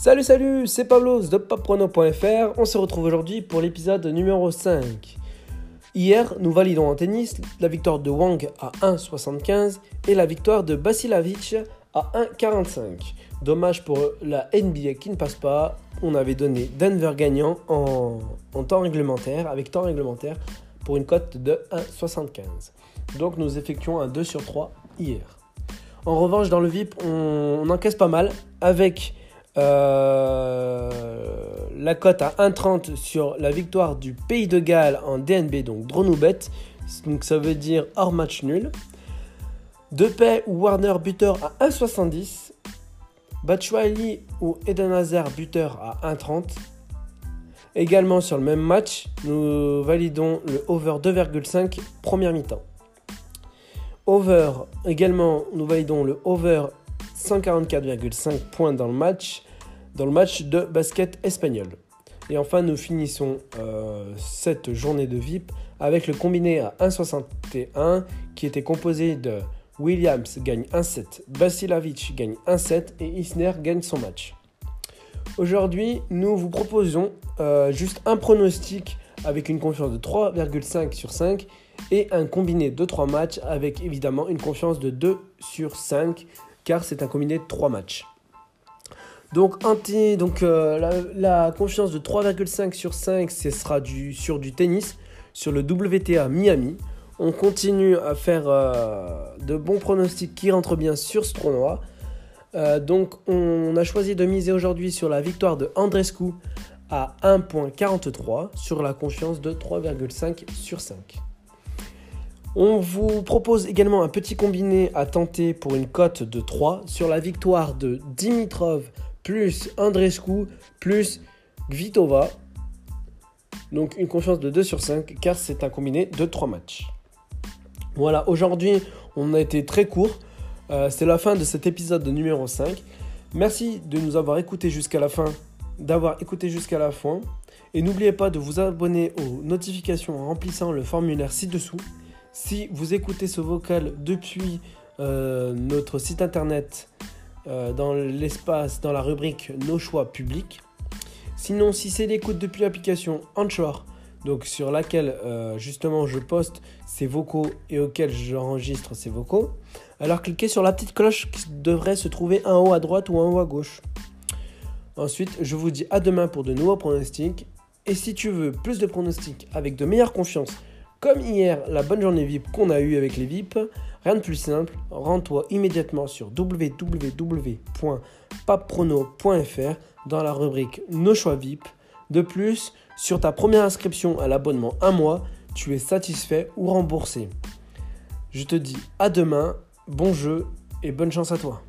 Salut salut, c'est Pablo de popprono.fr. On se retrouve aujourd'hui pour l'épisode numéro 5. Hier, nous validons en tennis la victoire de Wang à 1,75 et la victoire de Basilavic à 1,45. Dommage pour la NBA qui ne passe pas. On avait donné Denver gagnant en, temps réglementaire, avec temps réglementaire, pour une cote de 1,75. Donc nous effectuons un 2 sur 3 hier. En revanche, dans le VIP, on, on encaisse pas mal avec euh, la cote à 1,30 sur la victoire du Pays de Galles en DNB, donc Dronoubet. Donc ça veut dire hors match nul. Depay ou Warner buteur à 1,70. Batshuayi ou Eden Hazard buteur à 1,30. Également sur le même match, nous validons le over 2,5 première mi-temps. Over, également, nous validons le over 144,5 points dans le match, dans le match de basket espagnol. Et enfin, nous finissons euh, cette journée de VIP avec le combiné à 1,61 qui était composé de Williams gagne 1-7, Basilavic gagne 1-7 et Isner gagne son match. Aujourd'hui, nous vous proposons euh, juste un pronostic avec une confiance de 3,5 sur 5 et un combiné de 3 matchs avec évidemment une confiance de 2 sur 5 car c'est un combiné de 3 matchs. Donc, euh, la, confiance de 3,5 sur 5, ce sera sur du tennis, sur le WTA Miami. On continue à faire euh, de bons pronostics qui rentrent bien sur ce tournoi. Euh, donc on a choisi de miser aujourd'hui sur la victoire de Andrescu à 1.43 sur la confiance de 3,5 sur 5. On vous propose également un petit combiné à tenter pour une cote de 3 sur la victoire de Dimitrov plus Andrescu plus Gvitova. Donc une confiance de 2 sur 5 car c'est un combiné de 3 matchs. Voilà, aujourd'hui on a été très court. Euh, c'est la fin de cet épisode de numéro 5. Merci de nous avoir écouté jusqu'à la fin, d'avoir écouté jusqu'à la fin. Et n'oubliez pas de vous abonner aux notifications en remplissant le formulaire ci-dessous. Si vous écoutez ce vocal depuis euh, notre site internet, euh, dans l'espace, dans la rubrique Nos choix publics. Sinon, si c'est l'écoute depuis l'application Anchor, donc sur laquelle euh, justement je poste ces vocaux et auxquels j'enregistre ces vocaux, alors cliquez sur la petite cloche qui devrait se trouver en haut à droite ou en haut à gauche. Ensuite, je vous dis à demain pour de nouveaux pronostics. Et si tu veux plus de pronostics avec de meilleures confiances comme hier, la bonne journée VIP qu'on a eue avec les VIP, rien de plus simple, rends-toi immédiatement sur www.papprono.fr dans la rubrique Nos choix VIP. De plus, sur ta première inscription à l'abonnement un mois, tu es satisfait ou remboursé. Je te dis à demain, bon jeu et bonne chance à toi.